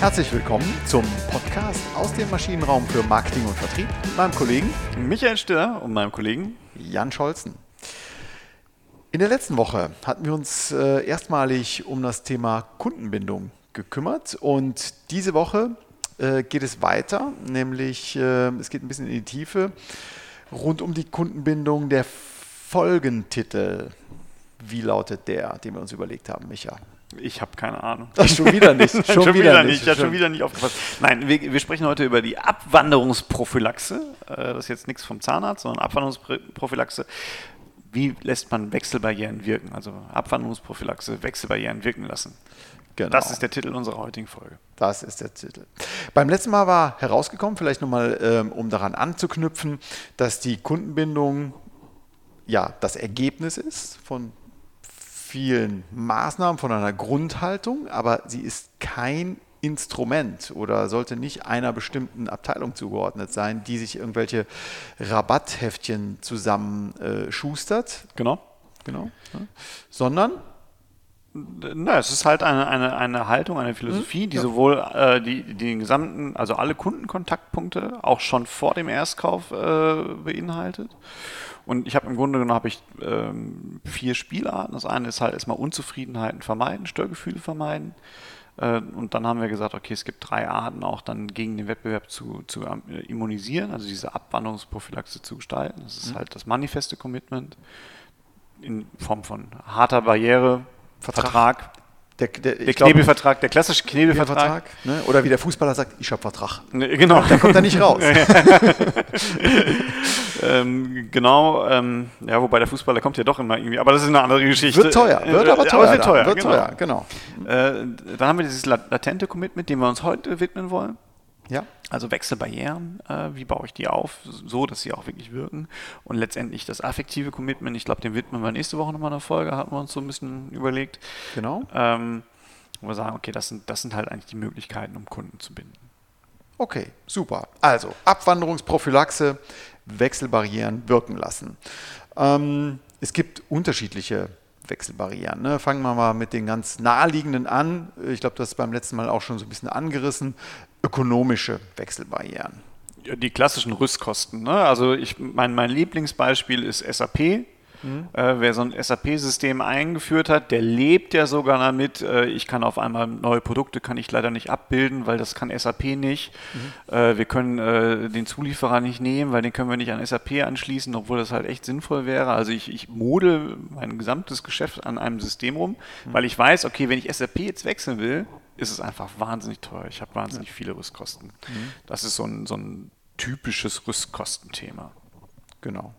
Herzlich willkommen zum Podcast aus dem Maschinenraum für Marketing und Vertrieb mit meinem Kollegen Michael Stiller und meinem Kollegen Jan Scholzen. In der letzten Woche hatten wir uns äh, erstmalig um das Thema Kundenbindung gekümmert und diese Woche äh, geht es weiter, nämlich äh, es geht ein bisschen in die Tiefe rund um die Kundenbindung der Folgentitel. Wie lautet der, den wir uns überlegt haben, Micha? Ich habe keine Ahnung. Ach, schon wieder nicht. Schon, schon wieder, wieder, nicht. Ich habe schon wieder nicht aufgepasst. Nein, wir, wir, sprechen heute über die Abwanderungsprophylaxe. Äh, das ist jetzt nichts vom Zahnarzt, sondern Abwanderungsprophylaxe. Wie lässt man Wechselbarrieren wirken? Also Abwanderungsprophylaxe, Wechselbarrieren wirken lassen. Genau. Das ist der Titel unserer heutigen Folge. Das ist der Titel. Beim letzten Mal war herausgekommen, vielleicht nochmal, ähm, um daran anzuknüpfen, dass die Kundenbindung ja das Ergebnis ist von vielen Maßnahmen, von einer Grundhaltung, aber sie ist kein Instrument oder sollte nicht einer bestimmten Abteilung zugeordnet sein, die sich irgendwelche Rabatthäftchen zusammenschustert. Äh, genau. Genau. Ja. Sondern na, es ist halt eine, eine, eine Haltung, eine Philosophie, die ja. sowohl äh, die, die den gesamten, also alle Kundenkontaktpunkte auch schon vor dem Erstkauf äh, beinhaltet und ich habe im Grunde genommen habe ich ähm, vier Spielarten. Das eine ist halt erstmal Unzufriedenheiten vermeiden, Störgefühle vermeiden. Äh, und dann haben wir gesagt, okay, es gibt drei Arten, auch dann gegen den Wettbewerb zu, zu äh, immunisieren, also diese Abwanderungsprophylaxe zu gestalten. Das ist mhm. halt das manifeste Commitment in Form von harter Barriere, Vertrag, der, der, der Knebelvertrag, der klassische Knebelvertrag. Ne? Oder wie der Fußballer sagt, ich habe Vertrag. Ne, genau. Da kommt er nicht raus. ähm, genau, ähm, ja, wobei der Fußballer kommt ja doch immer irgendwie, aber das ist eine andere Geschichte. Wird teuer, wird aber teuer. Aber wird teuer, wird genau. teuer, genau. Äh, dann haben wir dieses latente Commitment, dem wir uns heute widmen wollen. Ja. Also Wechselbarrieren, äh, wie baue ich die auf, so dass sie auch wirklich wirken. Und letztendlich das affektive Commitment, ich glaube, dem widmen wir nächste Woche nochmal eine Folge, hatten wir uns so ein bisschen überlegt. Genau. Ähm, wo wir sagen, okay, das sind, das sind halt eigentlich die Möglichkeiten, um Kunden zu binden. Okay, super. Also Abwanderungsprophylaxe, Wechselbarrieren wirken lassen. Ähm, es gibt unterschiedliche Wechselbarrieren. Ne? Fangen wir mal mit den ganz naheliegenden an. Ich glaube, das ist beim letzten Mal auch schon so ein bisschen angerissen ökonomische Wechselbarrieren. Die klassischen Rüstkosten. Ne? Also ich, mein, mein Lieblingsbeispiel ist SAP. Mhm. Äh, wer so ein SAP-System eingeführt hat, der lebt ja sogar damit. Äh, ich kann auf einmal neue Produkte kann ich leider nicht abbilden, weil das kann SAP nicht. Mhm. Äh, wir können äh, den Zulieferer nicht nehmen, weil den können wir nicht an SAP anschließen, obwohl das halt echt sinnvoll wäre. Also ich, ich model mein gesamtes Geschäft an einem System rum, mhm. weil ich weiß, okay, wenn ich SAP jetzt wechseln will, ist es einfach wahnsinnig teuer. Ich habe wahnsinnig ja. viele Rüstkosten. Mhm. Das ist so ein, so ein typisches Rüstkostenthema. Genau.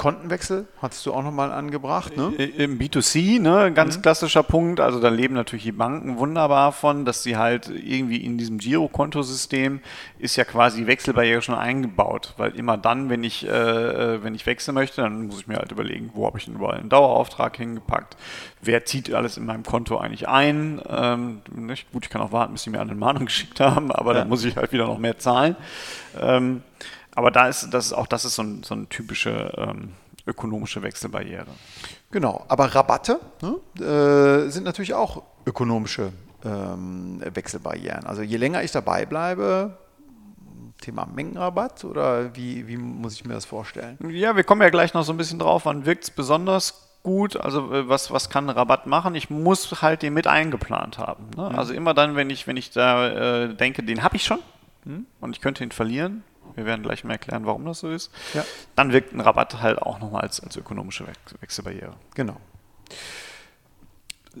Kontenwechsel hattest du auch nochmal angebracht, ne? Im B2C, ne, ganz mhm. klassischer Punkt. Also da leben natürlich die Banken wunderbar von, dass sie halt irgendwie in diesem Girokontosystem ist ja quasi Wechselbarriere schon eingebaut, weil immer dann, wenn ich, äh, äh, wenn ich wechseln möchte, dann muss ich mir halt überlegen, wo habe ich denn überall einen Dauerauftrag hingepackt, wer zieht alles in meinem Konto eigentlich ein. Ähm, nicht? Gut, ich kann auch warten, bis sie mir eine Mahnung geschickt haben, aber ja. dann muss ich halt wieder noch mehr zahlen. Ähm, aber da ist das auch das ist so, ein, so eine typische ähm, ökonomische Wechselbarriere. Genau, aber Rabatte ne, äh, sind natürlich auch ökonomische ähm, Wechselbarrieren. Also je länger ich dabei bleibe, Thema Mengenrabatt oder wie, wie muss ich mir das vorstellen? Ja, wir kommen ja gleich noch so ein bisschen drauf, wann wirkt es besonders gut, also äh, was, was kann Rabatt machen? Ich muss halt den mit eingeplant haben. Ne? Mhm. Also immer dann, wenn ich, wenn ich da äh, denke, den habe ich schon mhm. und ich könnte ihn verlieren, wir werden gleich mal erklären, warum das so ist, ja. dann wirkt ein Rabatt halt auch nochmal als, als ökonomische Wechselbarriere. Genau.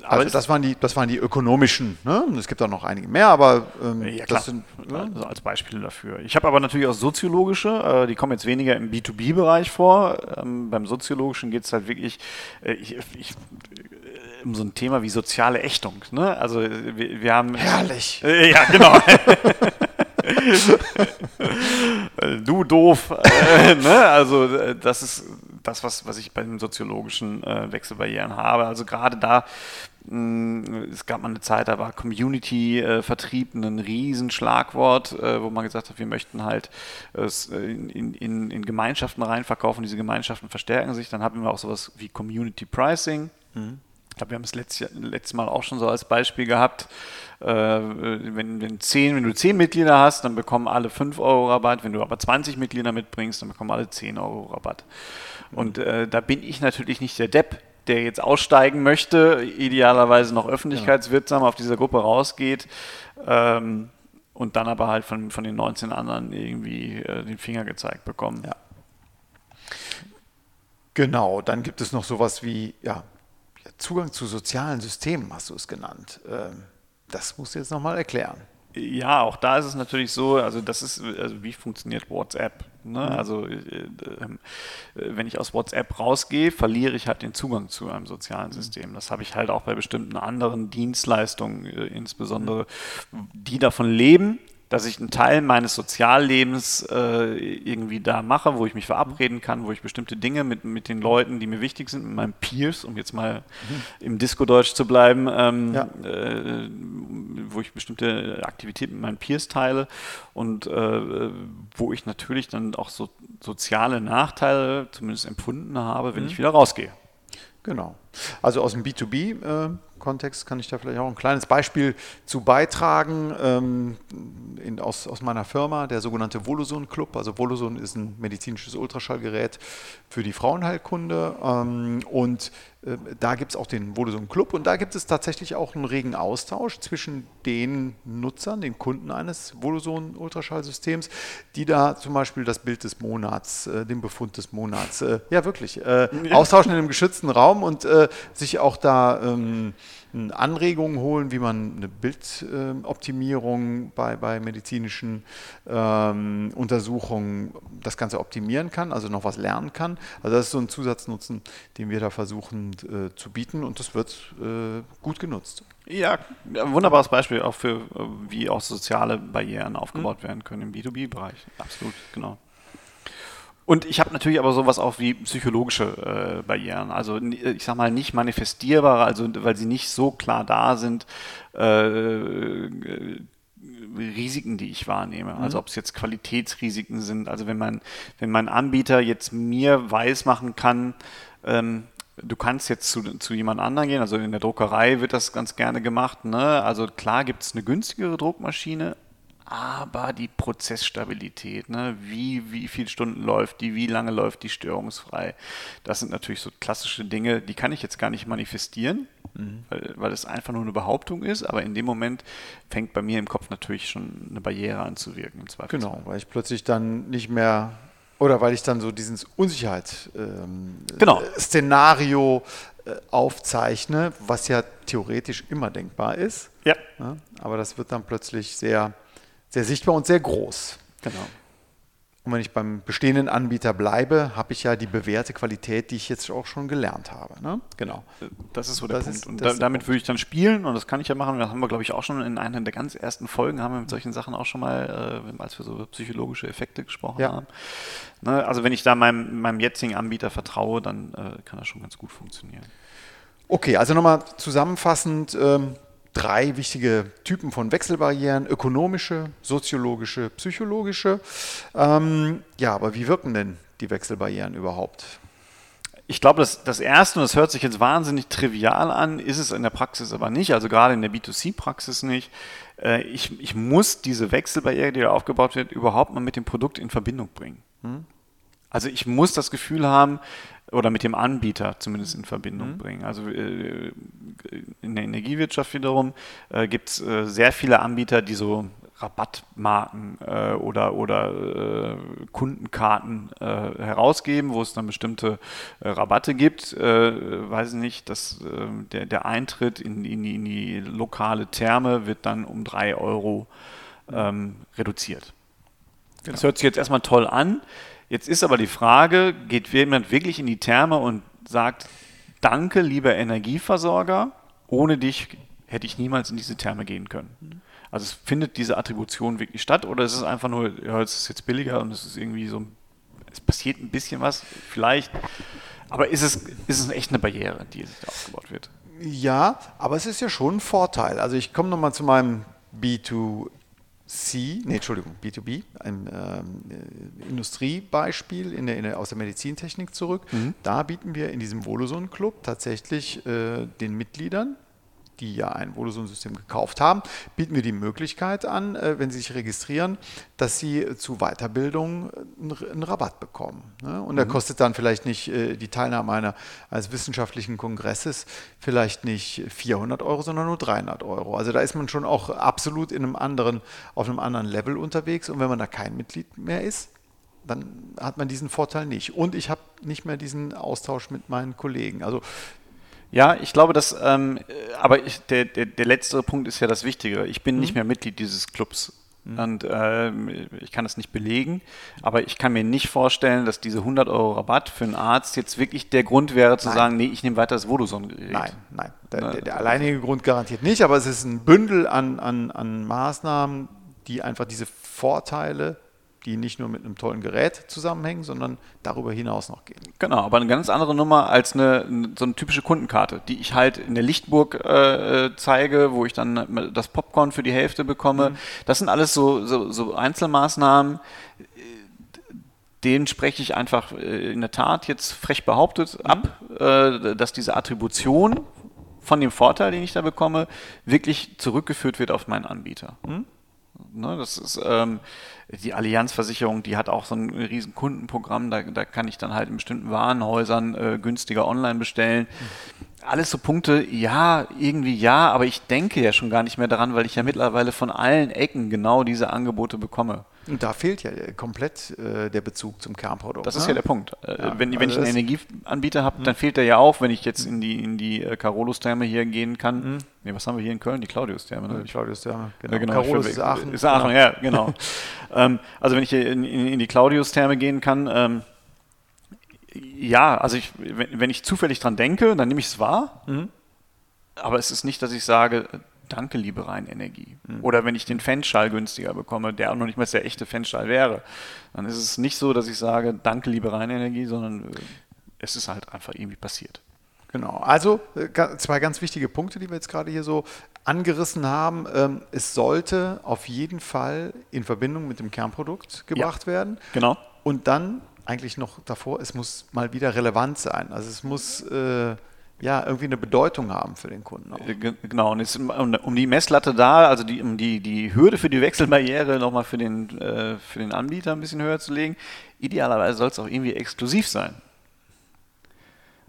Also das waren die, das waren die ökonomischen. Ne? Es gibt auch noch einige mehr, aber ähm, ja, das sind ne? also als Beispiele dafür. Ich habe aber natürlich auch soziologische. Äh, die kommen jetzt weniger im B2B-Bereich vor. Ähm, beim soziologischen geht es halt wirklich äh, ich, ich, äh, um so ein Thema wie soziale Ächtung. Ne? Also wir, wir haben herrlich. Äh, ja, genau. du doof. Äh, ne? Also äh, das ist das, was, was ich bei den soziologischen äh, Wechselbarrieren habe. Also gerade da, mh, mm, es gab mal eine Zeit, da war Community-Vertrieb äh, ein Riesenschlagwort, äh, wo man gesagt hat, wir möchten halt es in, in, in Gemeinschaften reinverkaufen, diese Gemeinschaften verstärken sich. Dann haben wir auch sowas wie Community Pricing. Mhm ich glaube, wir haben es letztes, letztes Mal auch schon so als Beispiel gehabt. Äh, wenn, wenn, 10, wenn du 10 Mitglieder hast, dann bekommen alle 5 Euro Rabatt. Wenn du aber 20 Mitglieder mitbringst, dann bekommen alle 10 Euro Rabatt. Und äh, da bin ich natürlich nicht der Depp, der jetzt aussteigen möchte, idealerweise noch öffentlichkeitswirksam auf dieser Gruppe rausgeht. Ähm, und dann aber halt von, von den 19 anderen irgendwie äh, den Finger gezeigt bekommen. Ja. Genau, dann gibt es noch sowas wie ja, Zugang zu sozialen Systemen, hast du es genannt. Ähm, das musst du jetzt nochmal erklären. Ja, auch da ist es natürlich so, also das ist, also wie funktioniert WhatsApp? Ne? Mhm. Also äh, äh, wenn ich aus WhatsApp rausgehe, verliere ich halt den Zugang zu einem sozialen System. Das habe ich halt auch bei bestimmten anderen Dienstleistungen, äh, insbesondere die davon leben, dass ich einen Teil meines Soziallebens äh, irgendwie da mache, wo ich mich verabreden kann, wo ich bestimmte Dinge mit, mit den Leuten, die mir wichtig sind, mit meinen Peers, um jetzt mal mhm. im Disco-Deutsch zu bleiben, ähm, ja. äh, wo ich bestimmte Aktivitäten mit meinen Peers teile und äh, wo ich natürlich dann auch so soziale Nachteile zumindest empfunden habe, wenn mhm. ich wieder rausgehe. Genau. Also aus dem B2B Kontext kann ich da vielleicht auch ein kleines Beispiel zu beitragen ähm, in, aus, aus meiner Firma, der sogenannte Voloson Club. Also Voloson ist ein medizinisches Ultraschallgerät für die Frauenheilkunde ähm, und äh, da gibt es auch den Voloson Club und da gibt es tatsächlich auch einen regen Austausch zwischen den Nutzern, den Kunden eines Voloson Ultraschallsystems, die da zum Beispiel das Bild des Monats, äh, den Befund des Monats, äh, ja wirklich, äh, austauschen in einem geschützten Raum und äh, sich auch da ähm, Anregungen holen, wie man eine Bildoptimierung bei, bei medizinischen ähm, Untersuchungen das Ganze optimieren kann, also noch was lernen kann. Also das ist so ein Zusatznutzen, den wir da versuchen äh, zu bieten und das wird äh, gut genutzt. Ja, ein wunderbares Beispiel auch für, äh, wie auch soziale Barrieren aufgebaut mhm. werden können im B2B-Bereich. Absolut, genau. Und ich habe natürlich aber sowas auch wie psychologische äh, Barrieren. Also ich sag mal nicht manifestierbare, also weil sie nicht so klar da sind, äh, Risiken, die ich wahrnehme. Also mhm. ob es jetzt Qualitätsrisiken sind. Also wenn man, wenn mein Anbieter jetzt mir weismachen kann, ähm, du kannst jetzt zu, zu jemand anderem gehen, also in der Druckerei wird das ganz gerne gemacht. Ne? Also klar gibt es eine günstigere Druckmaschine, aber die Prozessstabilität, ne? wie, wie viele Stunden läuft die, wie lange läuft die störungsfrei, das sind natürlich so klassische Dinge, die kann ich jetzt gar nicht manifestieren, mhm. weil, weil es einfach nur eine Behauptung ist, aber in dem Moment fängt bei mir im Kopf natürlich schon eine Barriere an zu wirken. genau, weil ich plötzlich dann nicht mehr oder weil ich dann so dieses Unsicherheit-Szenario ähm, äh, aufzeichne, was ja theoretisch immer denkbar ist. Ja. ja. Aber das wird dann plötzlich sehr sehr sichtbar und sehr groß. Genau. Und wenn ich beim bestehenden Anbieter bleibe, habe ich ja die bewährte Qualität, die ich jetzt auch schon gelernt habe. Ne? Genau. Das ist so der das Punkt. Ist, und da, damit würde ich dann spielen und das kann ich ja machen. Das haben wir, glaube ich, auch schon in einer der ganz ersten Folgen, haben wir mit solchen Sachen auch schon mal, äh, als wir so psychologische Effekte gesprochen ja. haben. Ne? Also wenn ich da meinem, meinem jetzigen Anbieter vertraue, dann äh, kann das schon ganz gut funktionieren. Okay, also nochmal zusammenfassend. Ähm, drei wichtige Typen von Wechselbarrieren, ökonomische, soziologische, psychologische. Ähm, ja, aber wie wirken denn die Wechselbarrieren überhaupt? Ich glaube, das, das Erste, und das hört sich jetzt wahnsinnig trivial an, ist es in der Praxis aber nicht, also gerade in der B2C-Praxis nicht. Äh, ich, ich muss diese Wechselbarriere, die da aufgebaut wird, überhaupt mal mit dem Produkt in Verbindung bringen. Hm? Also ich muss das Gefühl haben, oder mit dem Anbieter zumindest in Verbindung mhm. bringen. Also äh, in der Energiewirtschaft wiederum äh, gibt es äh, sehr viele Anbieter, die so Rabattmarken äh, oder, oder äh, Kundenkarten äh, herausgeben, wo es dann bestimmte Rabatte gibt. weiß ich nicht, dass der, der Eintritt in, in, die, in, die, lokale Therme wird dann um drei Euro ähm, reduziert. Genau. Das hört sich jetzt erstmal toll an. Jetzt ist aber die Frage, geht jemand wirklich in die Therme und sagt, danke, lieber Energieversorger, ohne dich hätte ich niemals in diese Therme gehen können. Also es findet diese Attribution wirklich statt oder ist es einfach nur, ja, es ist jetzt billiger und es ist irgendwie so, es passiert ein bisschen was, vielleicht, aber ist es, ist es echt eine Barriere, die sich da aufgebaut wird? Ja, aber es ist ja schon ein Vorteil. Also ich komme nochmal zu meinem B2 B2C, nee, Entschuldigung, B2B, ein ähm, Industriebeispiel in der, in der, aus der Medizintechnik zurück. Mhm. Da bieten wir in diesem Voluson-Club tatsächlich äh, den Mitgliedern die ja ein Vodafone-System gekauft haben, bieten wir die Möglichkeit an, äh, wenn sie sich registrieren, dass sie zu Weiterbildung einen Rabatt bekommen. Ne? Und der mhm. kostet dann vielleicht nicht äh, die Teilnahme einer, eines wissenschaftlichen Kongresses vielleicht nicht 400 Euro, sondern nur 300 Euro. Also da ist man schon auch absolut in einem anderen, auf einem anderen Level unterwegs. Und wenn man da kein Mitglied mehr ist, dann hat man diesen Vorteil nicht. Und ich habe nicht mehr diesen Austausch mit meinen Kollegen. Also ja, ich glaube, dass, ähm, aber ich, der, der, der letzte Punkt ist ja das Wichtige. Ich bin mhm. nicht mehr Mitglied dieses Clubs. Mhm. Und äh, ich kann das nicht belegen, aber ich kann mir nicht vorstellen, dass diese 100 Euro Rabatt für einen Arzt jetzt wirklich der Grund wäre, zu nein. sagen, nee, ich nehme weiter das Vodoson-Gerät. Nein, nein. Der, der, der, alleinige Grund garantiert nicht, aber es ist ein Bündel an, an, an Maßnahmen, die einfach diese Vorteile die nicht nur mit einem tollen Gerät zusammenhängen, sondern darüber hinaus noch gehen. Genau, aber eine ganz andere Nummer als eine, so eine typische Kundenkarte, die ich halt in der Lichtburg äh, zeige, wo ich dann das Popcorn für die Hälfte bekomme. Mhm. Das sind alles so, so, so Einzelmaßnahmen, denen spreche ich einfach äh, in der Tat jetzt frech behauptet mhm. ab, äh, dass diese Attribution von dem Vorteil, den ich da bekomme, wirklich zurückgeführt wird auf meinen Anbieter. Mhm. Ne, das ist ähm, die Allianzversicherung, die hat auch so ein riesen Kundenprogramm, da, da kann ich dann halt in bestimmten Warenhäusern äh, günstiger online bestellen. Alles so Punkte, ja, irgendwie ja, aber ich denke ja schon gar nicht mehr daran, weil ich ja mittlerweile von allen Ecken genau diese Angebote bekomme. Und da fehlt ja komplett äh, der Bezug zum Kernprodukt. Das ist ne? ja der Punkt. Äh, ja, wenn, wenn also ich einen Energieanbieter habe, dann fehlt der ja auch, wenn ich jetzt in die, in die äh, Carolus-Therme hier gehen kann. Mhm. Nee, was haben wir hier in Köln? Die Claudius-Therme. Ne? Die Claudius-Therme, genau. Ja, genau. Carolus ist Aachen. Ist Aachen, genau. ja, genau. ähm, also wenn ich hier in, in, in die Claudius-Therme gehen kann, ähm, ja, also ich, wenn, wenn, ich zufällig dran denke, dann nehme ich es wahr. Mhm. Aber es ist nicht, dass ich sage, danke, liebe Rheinenergie. Mhm. Oder wenn ich den Fanschall günstiger bekomme, der auch noch nicht mal der echte Fanschall wäre, dann ist es nicht so, dass ich sage, danke, liebe Rheinenergie, sondern äh, es ist halt einfach irgendwie passiert. Genau, also äh, zwei ganz wichtige Punkte, die wir jetzt gerade hier so angerissen haben. Ähm, es sollte auf jeden Fall in Verbindung mit dem Kernprodukt gebracht ja, werden. Genau. Und dann eigentlich noch davor, es muss mal wieder relevant sein. Also es muss äh, ja, irgendwie eine Bedeutung haben für den Kunden. Auch. Äh, genau, und jetzt, um die Messlatte da, also die, um die, die Hürde für die Wechselbarriere nochmal für den, äh, für den Anbieter ein bisschen höher zu legen, idealerweise soll es auch irgendwie exklusiv sein.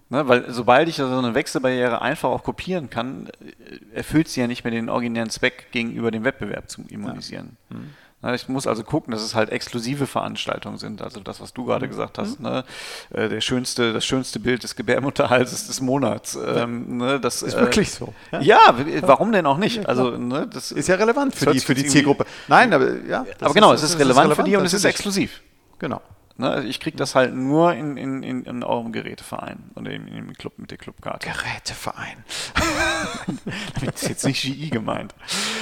Ne, weil sobald ich so eine Wechselbarriere einfach auch kopieren kann, äh, erfüllt sie ja nicht mehr den originären Zweck gegenüber dem Wettbewerb zu immunisieren. Ja. Mhm. Ich muss also gucken, dass es halt exklusive Veranstaltungen sind. Also das, was du gerade mhm. gesagt hast. Mhm. Ne? Äh, der schönste, das schönste Bild des Gebärmutterhalses des Monats. Ähm, ne? Das ist äh, wirklich so. Ja? ja? warum denn auch nicht? Also ne, das ist ja relevant für die, für die Zielgruppe. Nein, aber ja. Aber genau, ist, es ist relevant, relevant für die und es ist exklusiv. Genau. Ne, also ich kriege das halt nur in, in, in, in eurem Geräteverein und in, in dem Club mit der Clubkarte. Geräteverein. Damit ist jetzt nicht GI gemeint,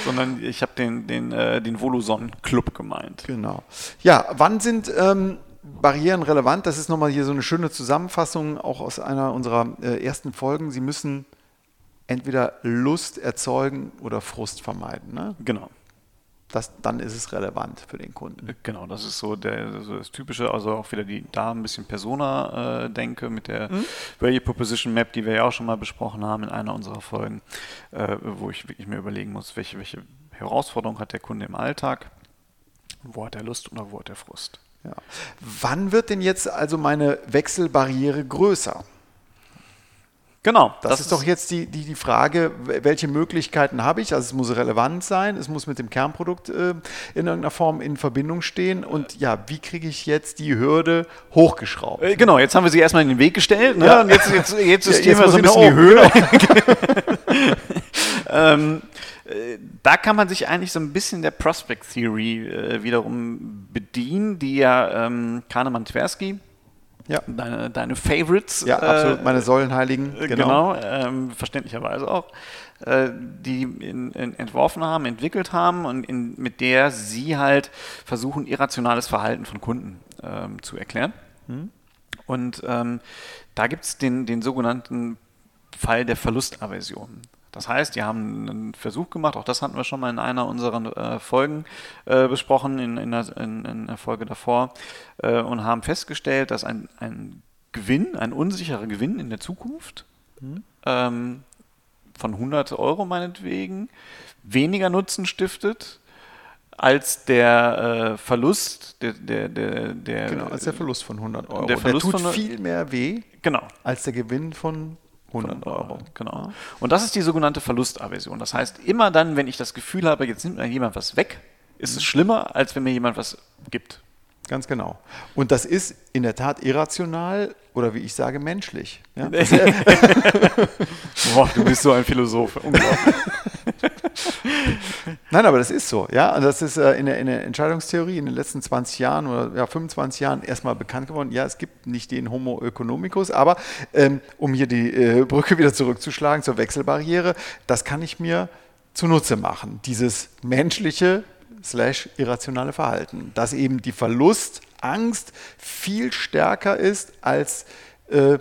sondern ich habe den, den, äh, den Voluson Club gemeint. Genau. Ja, wann sind ähm, Barrieren relevant? Das ist nochmal hier so eine schöne Zusammenfassung, auch aus einer unserer äh, ersten Folgen. Sie müssen entweder Lust erzeugen oder Frust vermeiden. Ne? Genau das, dann ist es relevant für den Kunden. Genau, das ist so, der, so das Typische, also auch wieder die da ein bisschen Persona-Denke äh, mit der mhm. Value Proposition Map, die wir ja auch schon mal besprochen haben in einer unserer Folgen, äh, wo ich wirklich mir überlegen muss, welche, welche Herausforderung hat der Kunde im Alltag, wo hat er Lust oder wo hat er Frust. Ja. Wann wird denn jetzt also meine Wechselbarriere größer? Genau. Das, das ist, ist doch jetzt die, die, die Frage, welche Möglichkeiten habe ich? Also es muss relevant sein, es muss mit dem Kernprodukt äh, in irgendeiner Form in Verbindung stehen. Und ja, wie kriege ich jetzt die Hürde hochgeschraubt? Äh, genau, jetzt haben wir sie erstmal in den Weg gestellt. Ne? Ja. Und jetzt, jetzt, jetzt justieren ja, wir so ein bisschen die Höhe. ähm, äh, da kann man sich eigentlich so ein bisschen der Prospect Theory äh, wiederum bedienen, die ja ähm, Kahnemann-Tversky ja. Deine, deine Favorites. Ja, absolut, meine Säulenheiligen. Äh, genau, genau ähm, verständlicherweise auch. Äh, die in, in entworfen haben, entwickelt haben und in, mit der sie halt versuchen, irrationales Verhalten von Kunden ähm, zu erklären. Mhm. Und ähm, da gibt es den, den sogenannten Fall der Verlustaversion. Das heißt, die haben einen Versuch gemacht, auch das hatten wir schon mal in einer unserer äh, Folgen äh, besprochen, in, in, der, in, in, der, Folge davor, äh, und haben festgestellt, dass ein, ein Gewinn, ein unsicherer Gewinn in der Zukunft mhm. ähm, von 100 Euro meinetwegen weniger Nutzen stiftet als der äh, Verlust der, der, der, der, Genau, als der Verlust von 100 Euro. Der, Verlust der tut von, viel mehr weh genau. als der Gewinn von 100 Euro. Genau. Und das ist die sogenannte Verlustaversion. Das heißt, immer dann, wenn ich das Gefühl habe, jetzt nimmt mir jemand was weg, ist es schlimmer, als wenn mir jemand was gibt. Ganz genau. Und das ist in der Tat irrational oder wie ich sage, menschlich. Ja? Boah, du bist so ein Philosoph. Unglaublich. Nein, aber das ist so. Ja, und das ist äh, in, der, in, der, Entscheidungstheorie in den letzten 20 Jahren oder ja, 25 Jahren erstmal bekannt geworden. Ja, es gibt nicht den Homo economicus, aber ähm, um hier die äh, Brücke wieder zurückzuschlagen zur Wechselbarriere, das kann ich mir zunutze machen. Dieses menschliche slash irrationale Verhalten, dass eben die Verlustangst viel stärker ist als äh,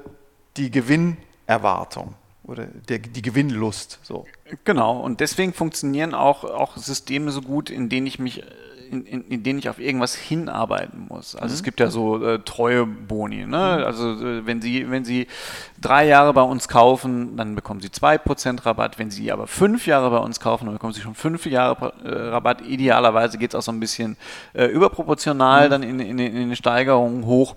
die Gewinnerwartung oder der, die Gewinnlust. So. Genau, und deswegen funktionieren auch, auch Systeme so gut, in denen ich mich in, in, in denen ich auf irgendwas hinarbeiten muss. Also mhm. es gibt ja so äh, treue Boni. Ne? Mhm. Also äh, wenn Sie, wenn Sie drei Jahre bei uns kaufen, dann bekommen Sie 2% Rabatt. Wenn Sie aber fünf Jahre bei uns kaufen, dann bekommen Sie schon fünf Jahre äh, Rabatt. Idealerweise geht es auch so ein bisschen äh, überproportional mhm. dann in, in, in den Steigerungen hoch.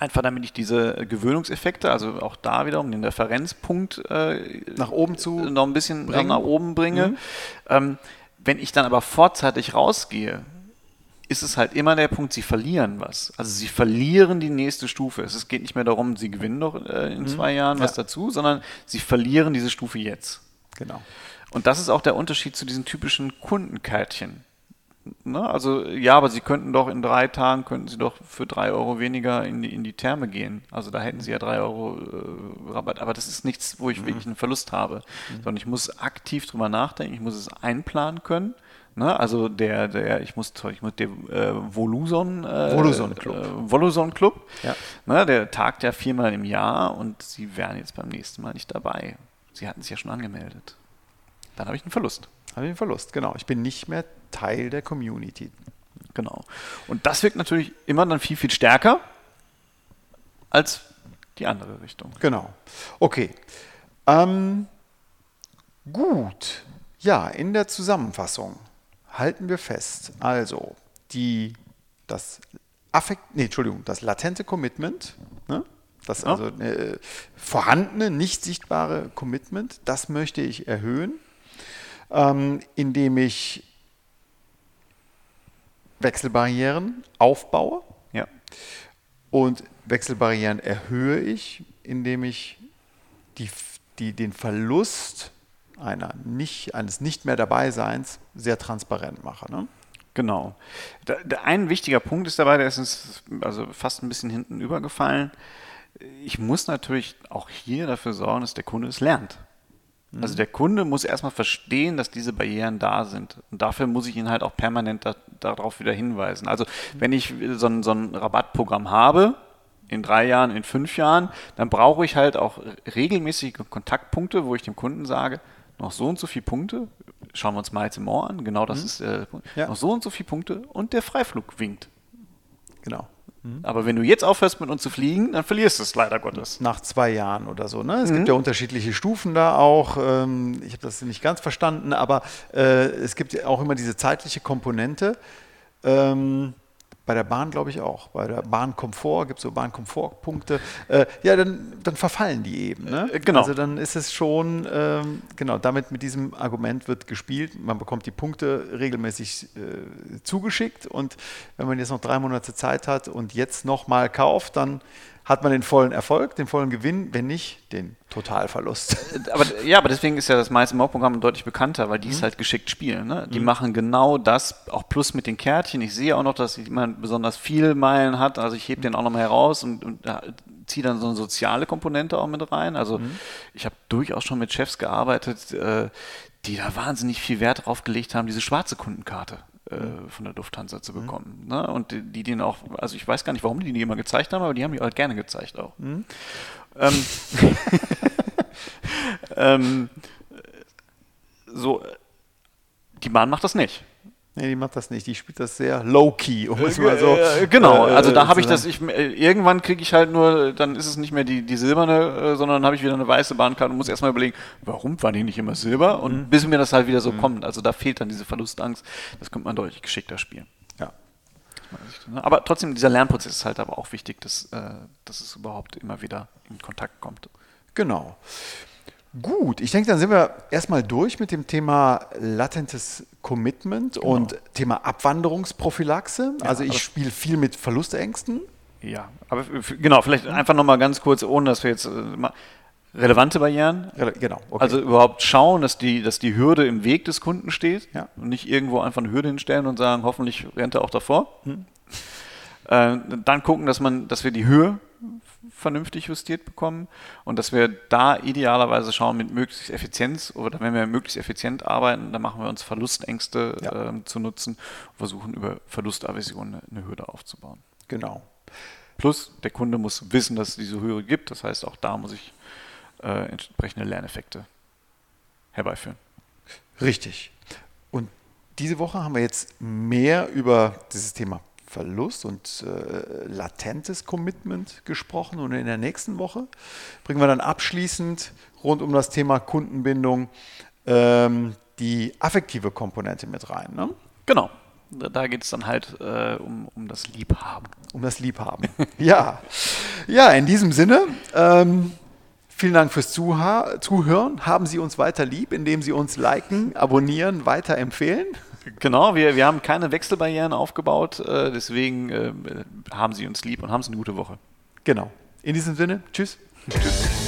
Einfach damit ich diese Gewöhnungseffekte, also auch da wiederum den Referenzpunkt äh, nach oben zu noch ein bisschen bringen. nach oben bringe. Mhm. Ähm, wenn ich dann aber vorzeitig rausgehe, ist es halt immer der Punkt, sie verlieren was. Also sie verlieren die nächste Stufe. Es geht nicht mehr darum, sie gewinnen doch äh, in mhm. zwei Jahren ja. was dazu, sondern sie verlieren diese Stufe jetzt. Genau. Und das ist auch der Unterschied zu diesen typischen Kundenkärtchen. Ne? Also ja, aber Sie könnten doch in drei Tagen, könnten Sie doch für drei Euro weniger in die, in die Therme gehen. Also da hätten Sie ja drei Euro äh, Rabatt. Aber das ist nichts, wo ich mhm. wirklich einen Verlust habe. Mhm. Sondern ich muss aktiv drüber nachdenken, ich muss es einplanen können. Ne? Also der, der, ich muss, ich muss der äh, Voluson, äh, Voluson Club, äh, Voluson Club ja. ne? der tagt ja viermal im Jahr und Sie wären jetzt beim nächsten Mal nicht dabei. Sie hatten sich ja schon angemeldet. Dann habe ich einen Verlust. Habe ich einen Verlust, genau. Ich bin nicht mehr Teil der Community. Genau. Und das wirkt natürlich immer dann viel, viel stärker als die andere Richtung. Genau. Okay. Ähm, gut. Ja, in der Zusammenfassung halten wir fest, also die, das Affekt, nee, Entschuldigung, das latente Commitment, ne? das also äh, vorhandene, nicht sichtbare Commitment, das möchte ich erhöhen ähm, indem ich Wechselbarrieren aufbaue. Ja. Und Wechselbarrieren erhöhe ich, indem ich die, die, den Verlust einer nicht, eines nicht mehr Dabeiseins sehr transparent mache. Ne? Genau. Da, da ein wichtiger Punkt ist dabei, der ist uns also fast ein bisschen hinten übergefallen. Ich muss natürlich auch hier dafür sorgen, dass der Kunde es lernt. Also der Kunde muss erstmal verstehen, dass diese Barrieren da sind. Und dafür muss ich ihn halt auch permanent da, darauf wieder hinweisen. Also wenn ich so ein, so ein Rabattprogramm habe, in drei Jahren, in fünf Jahren, dann brauche ich halt auch regelmäßige Kontaktpunkte, wo ich dem Kunden sage, noch so und so viele Punkte, schauen wir uns mal jetzt im Ohr an, genau das mhm. ist äh, ja. noch so und so viele Punkte und der Freiflug winkt. Genau. Mhm. Aber wenn du jetzt aufhörst, mit uns zu fliegen, dann verlierst du es leider Gottes. Nach zwei Jahren oder so. Ne? Es mhm. gibt ja unterschiedliche Stufen da auch. Ähm, ich habe das nicht ganz verstanden, aber äh, es gibt auch immer diese zeitliche Komponente. Ähm, bei der Bahn glaube ich auch. Bei der Bahnkomfort gibt es so Bahnkomfortpunkte. Äh, ja, dann, dann verfallen die eben. Ne? Äh, genau. Also dann ist es schon, ähm, genau, damit mit diesem Argument wird gespielt. Man bekommt die Punkte regelmäßig äh, zugeschickt und wenn man jetzt noch drei Monate Zeit hat und jetzt nochmal kauft, dann hat man den vollen Erfolg, den vollen Gewinn, wenn nicht den Totalverlust. Aber, ja, aber deswegen ist ja das meiste Programm deutlich bekannter, weil die mhm. es halt geschickt spielen. Ne? Die mhm. machen genau das, auch plus mit den Kärtchen. Ich sehe auch noch, dass jemand besonders viele Meilen hat, also ich hebe den auch nochmal heraus und, und ziehe dann so eine soziale Komponente auch mit rein. Also mhm. ich habe durchaus schon mit Chefs gearbeitet, äh, die da wahnsinnig viel Wert drauf gelegt haben, diese schwarze Kundenkarte äh, von der Lufthansa zu mhm. bekommen. Mhm. Ne? Und die, die den auch, also ich weiß gar nicht, warum die die immer gezeigt haben, aber die haben die halt gerne gezeigt auch. Mhm. Ähm, ähm, so, die Bahn macht das nicht. Nee, die macht das nicht. Die spielt das sehr low-key, um es mal so. Äh, genau, äh, also da habe ich das, ich, äh, irgendwann kriege ich halt nur, dann ist es nicht mehr die, die silberne, äh, sondern dann habe ich wieder eine weiße Bahnkarte und muss erstmal überlegen, warum war die nicht immer silber? Und Mhm. bis mir das halt wieder so kommt. Also da fehlt dann diese Verlustangst. Das könnte man deutlich geschickter spielen. Ja. Aber trotzdem, dieser Lernprozess ist halt aber auch wichtig, dass, äh, dass es überhaupt immer wieder in Kontakt kommt. Genau. Gut, ich denke, dann sind wir erstmal durch mit dem Thema latentes Commitment und Thema Abwanderungsprophylaxe. also ich spiele viel mit Verlustängsten. Ja, aber genau, vielleicht einfach nochmal ganz kurz, ohne dass wir jetzt äh, mal relevante Barrieren. Rele- Genau, okay. Also überhaupt schauen, dass die, dass die Hürde im Weg des Kunden steht Ja. und nicht irgendwo einfach eine Hürde hinstellen und sagen, hoffentlich rennt er auch davor. Hm. Äh, dann gucken, dass man, dass wir die Höhe vernünftig justiert bekommen und dass wir da idealerweise schauen mit möglichst Effizienz oder wenn wir möglichst effizient arbeiten, dann machen wir uns Verlustängste Ja. ähm, zu nutzen und versuchen über Verlustaversion eine, Hürde aufzubauen. genau. Plus, der Kunde muss wissen, dass es diese Höhe gibt. Das heißt, auch da muss ich äh, entsprechende Lerneffekte herbeiführen. Richtig. Und diese Woche haben wir jetzt mehr über dieses Thema Verlust und äh, latentes Commitment gesprochen. Und in der nächsten Woche bringen wir dann abschließend rund um das Thema Kundenbindung ähm, die affektive Komponente mit rein. Ne? Genau. Da, geht es dann halt äh, um, um das Liebhaben. Um das Liebhaben. ja. Ja, in diesem Sinne. Ähm, Vielen Dank fürs Zuhören. Haben Sie uns weiter lieb, indem Sie uns liken, abonnieren, weiterempfehlen. Genau, wir, wir haben keine Wechselbarrieren aufgebaut, äh, deswegen äh, haben Sie uns lieb und haben Sie eine gute Woche. Genau. In diesem Sinne, tschüss. Tschüss.